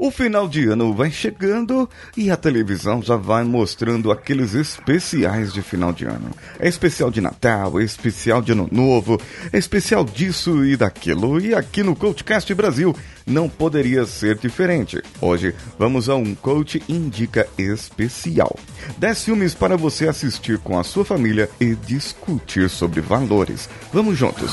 O final de ano vai chegando e a televisão já vai mostrando aqueles especiais de final de ano. É especial de Natal, é especial de Ano Novo, é especial disso e daquilo. E aqui no Coachcast Brasil não poderia ser diferente. Hoje vamos a um Coach Indica especial. 10 filmes para você assistir com a sua família e discutir sobre valores. Vamos juntos.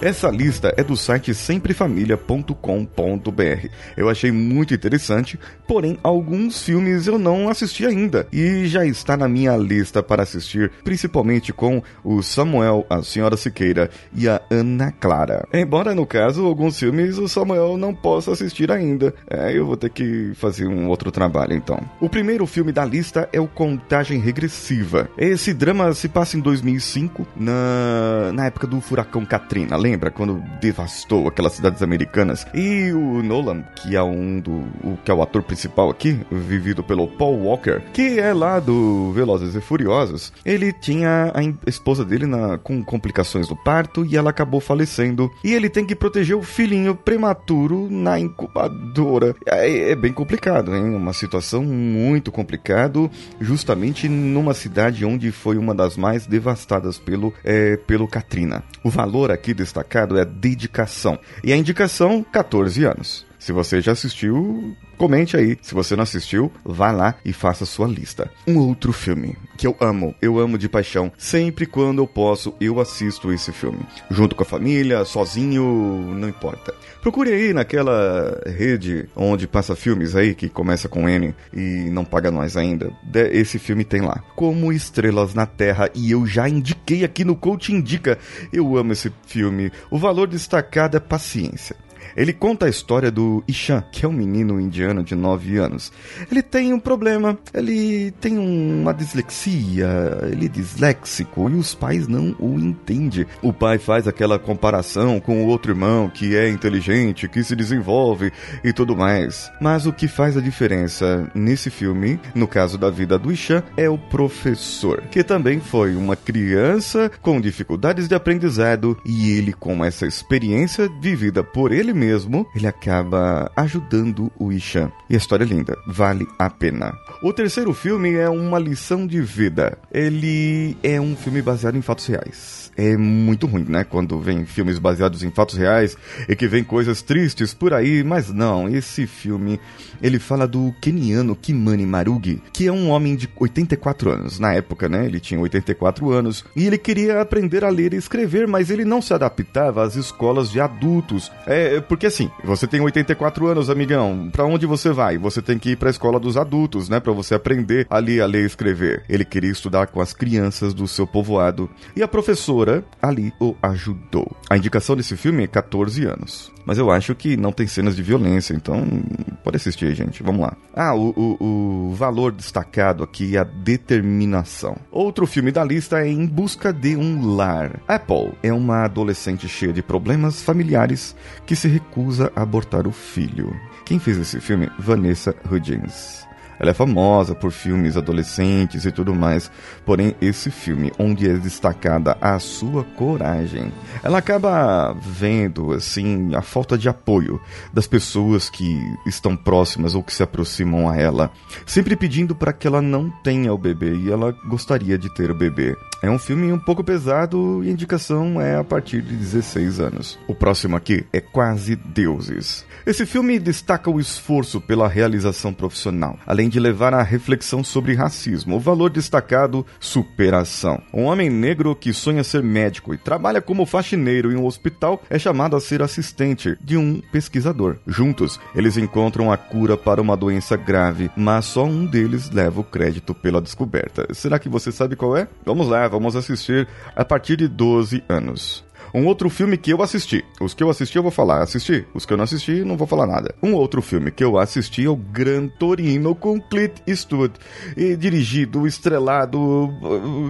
Essa lista é do site semprefamilia.com.br. Eu achei muito interessante, porém alguns filmes eu não assisti ainda e já está na minha lista para assistir, principalmente com o Samuel, a Senhora Siqueira e a Ana Clara. Embora no caso alguns filmes o Samuel não possa assistir ainda, é, eu vou ter que fazer um outro trabalho então. O primeiro filme da lista é o Contagem Regressiva. Esse drama se passa em 2005, na, na época do furacão Katrina lembra quando devastou aquelas cidades americanas? E o Nolan, que é um do. O, que é o ator principal aqui, vivido pelo Paul Walker, que é lá do Velozes e Furiosos, ele tinha a esposa dele na, com complicações do parto e ela acabou falecendo. E ele tem que proteger o filhinho prematuro na incubadora. É, é bem complicado, hein? Uma situação muito complicada, justamente numa cidade onde foi uma das mais devastadas pelo, é, pelo Katrina. O valor aqui destacado destacado é dedicação. E a indicação, 14 anos. Se você já assistiu, comente aí. Se você não assistiu, vá lá e faça sua lista. Um outro filme que eu amo, eu amo de paixão. Sempre quando eu posso, eu assisto esse filme. Junto com a família, sozinho, não importa. Procure aí naquela rede onde passa filmes aí, que começa com N e não paga nós ainda. Esse filme tem lá. Como Estrelas na Terra, e eu já indiquei aqui no Coach Indica. Eu amo esse filme. O valor destacado é paciência. Ele conta a história do Ishan, que é um menino indiano de 9 anos. Ele tem um problema, ele tem uma dislexia, ele é disléxico e os pais não o entendem. O pai faz aquela comparação com o outro irmão que é inteligente, que se desenvolve e tudo mais. Mas o que faz a diferença nesse filme, no caso da vida do Ishan, é o professor, que também foi uma criança com dificuldades de aprendizado e ele com essa experiência vivida por ele mesmo mesmo, ele acaba ajudando o Ishan. E a história é linda, vale a pena. O terceiro filme é uma lição de vida. Ele é um filme baseado em fatos reais é muito ruim, né? Quando vem filmes baseados em fatos reais e que vem coisas tristes por aí, mas não, esse filme ele fala do keniano Kimani Marugi, que é um homem de 84 anos. Na época, né? Ele tinha 84 anos e ele queria aprender a ler e escrever, mas ele não se adaptava às escolas de adultos. É, porque assim, você tem 84 anos, amigão, para onde você vai? Você tem que ir para a escola dos adultos, né? Para você aprender ali a ler e escrever. Ele queria estudar com as crianças do seu povoado. E a professora ali o ajudou. A indicação desse filme é 14 anos. Mas eu acho que não tem cenas de violência, então pode assistir, gente. Vamos lá. Ah, o, o, o valor destacado aqui é a determinação. Outro filme da lista é Em Busca de um Lar. Apple é uma adolescente cheia de problemas familiares que se recusa a abortar o filho. Quem fez esse filme? Vanessa Hudgens. Ela é famosa por filmes adolescentes e tudo mais, porém esse filme, onde é destacada a sua coragem, ela acaba vendo assim a falta de apoio das pessoas que estão próximas ou que se aproximam a ela, sempre pedindo para que ela não tenha o bebê e ela gostaria de ter o bebê. É um filme um pouco pesado e a indicação é a partir de 16 anos. O próximo aqui é Quase Deuses. Esse filme destaca o esforço pela realização profissional, além de levar à reflexão sobre racismo. O valor destacado, superação. Um homem negro que sonha ser médico e trabalha como faxineiro em um hospital é chamado a ser assistente de um pesquisador. Juntos, eles encontram a cura para uma doença grave, mas só um deles leva o crédito pela descoberta. Será que você sabe qual é? Vamos lá, vamos assistir a partir de 12 anos. Um outro filme que eu assisti. Os que eu assisti eu vou falar. Assisti. Os que eu não assisti não vou falar nada. Um outro filme que eu assisti é o Gran Torino com Clint Eastwood. E dirigido, estrelado,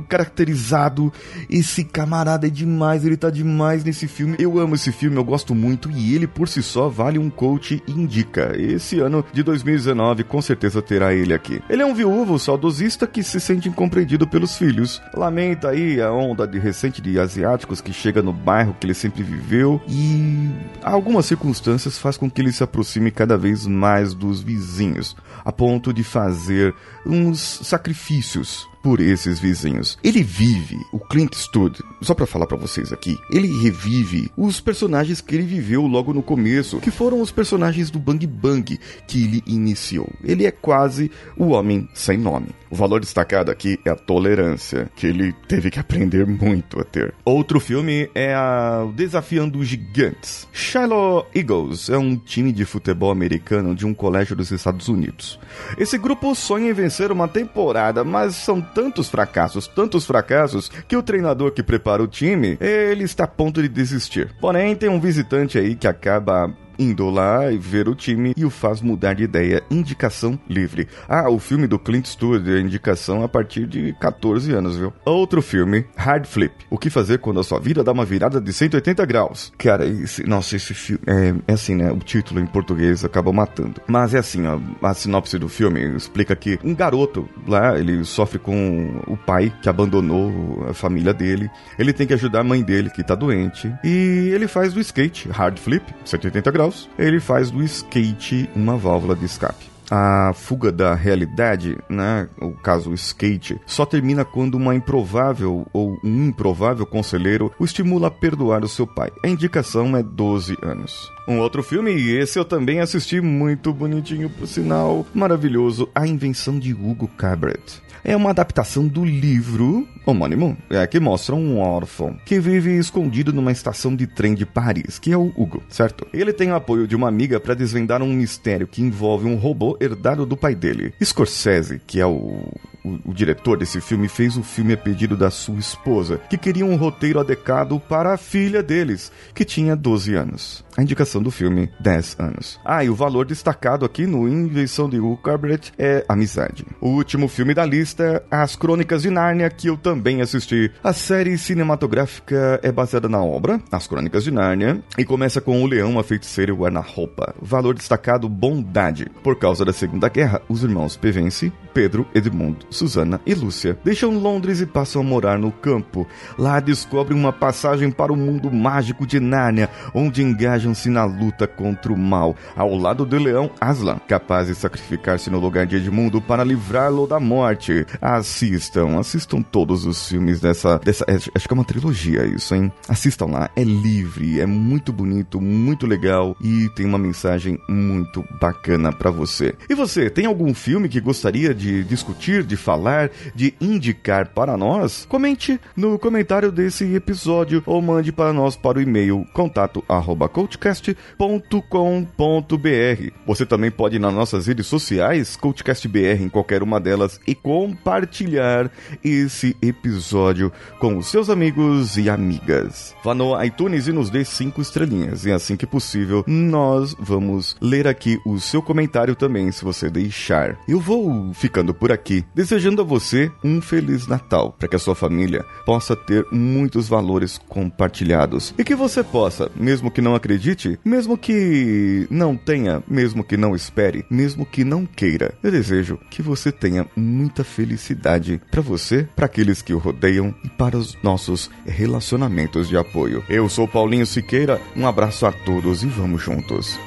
caracterizado. Esse camarada é demais, ele tá demais nesse filme. Eu amo esse filme, eu gosto muito e ele por si só vale um coach indica. Esse ano de 2019 com certeza terá ele aqui. Ele é um viúvo saudosista que se sente incompreendido pelos filhos. Lamenta aí a onda de recente de asiáticos que chega no bairro que ele sempre viveu e algumas circunstâncias faz com que ele se aproxime cada vez mais dos vizinhos, a ponto de fazer uns sacrifícios por esses vizinhos. Ele vive, o Clint Eastwood, só para falar para vocês aqui, ele revive os personagens que ele viveu logo no começo, que foram os personagens do Bang Bang que ele iniciou. Ele é quase o homem sem nome. O valor destacado aqui é a tolerância, que ele teve que aprender muito a ter. Outro filme é a Desafiando Gigantes. Shiloh Eagles é um time de futebol americano de um colégio dos Estados Unidos. Esse grupo sonha em vencer uma temporada, mas são tantos fracassos, tantos fracassos, que o treinador que prepara o time, ele está a ponto de desistir. Porém, tem um visitante aí que acaba indo lá e ver o time e o faz mudar de ideia. Indicação livre. Ah, o filme do Clint Eastwood, a indicação a partir de 14 anos, viu? Outro filme, Hard Flip. O que fazer quando a sua vida dá uma virada de 180 graus? Cara, esse, nossa, esse filme é, é assim, né? O título em português acaba matando. Mas é assim, ó, a sinopse do filme explica que um garoto lá, ele sofre com o pai que abandonou a família dele. Ele tem que ajudar a mãe dele que tá doente e ele faz o skate, hard flip, 180 graus graus, ele faz do skate uma válvula de escape. A fuga da realidade, né, o caso skate, só termina quando uma improvável ou um improvável conselheiro o estimula a perdoar o seu pai. A indicação é 12 anos. Um outro filme, e esse eu também assisti muito bonitinho, por sinal, maravilhoso, A Invenção de Hugo Cabret é uma adaptação do livro homônimo, é, que mostra um órfão que vive escondido numa estação de trem de Paris, que é o Hugo, certo? Ele tem o apoio de uma amiga para desvendar um mistério que envolve um robô herdado do pai dele. Scorsese, que é o o, diretor desse filme fez o filme a pedido da sua esposa, que queria um roteiro adequado para a filha deles, que tinha 12 anos. A indicação do filme, 10 anos. Ah, e o valor destacado aqui no Invenção de Hugo Cabret é Amizade. O último filme da lista, As Crônicas de Nárnia, que eu também assisti. A série cinematográfica é baseada na obra, As Crônicas de Nárnia, e começa com o leão, a feiticeira e o guarda-roupa. Valor destacado, bondade. Por causa da Segunda Guerra, os irmãos Pevence, Pedro, Edmundo, Susana e Lúcia deixam Londres e passam a morar no campo. Lá descobrem uma passagem para o mundo mágico de Nárnia, onde engajam-se na luta contra o mal, ao lado do leão Aslan, capaz de sacrificar-se no lugar de Edmundo para livrá-lo da morte. Assistam, assistam todos os filmes dessa, dessa. É, acho que é uma trilogia isso, hein? Assistam lá, é livre, é muito bonito, muito legal e tem uma mensagem muito bacana para você. E você, tem algum filme que gostaria de discutir, de falar, de indicar para nós, comente no comentário desse episódio ou mande para nós para o e-mail contato@coachcast.com.br. Você também pode ir nas nossas redes sociais, CoachCastBR em qualquer uma delas e compartilhar esse episódio com os seus amigos e amigas. Vá no iTunes e nos dê cinco estrelinhas e assim que possível nós vamos ler aqui o seu comentário também se você deixar. Eu vou ficando por aqui, desejando a você um Feliz Natal, para que a sua família possa ter muitos valores compartilhados e que você possa, mesmo que não acredite, mesmo que não tenha, mesmo que não espere, mesmo que não queira, eu desejo que você tenha muita felicidade para você, para aqueles que o rodeiam e para os nossos relacionamentos de apoio. Eu sou Paulinho Siqueira, um abraço a todos e vamos juntos.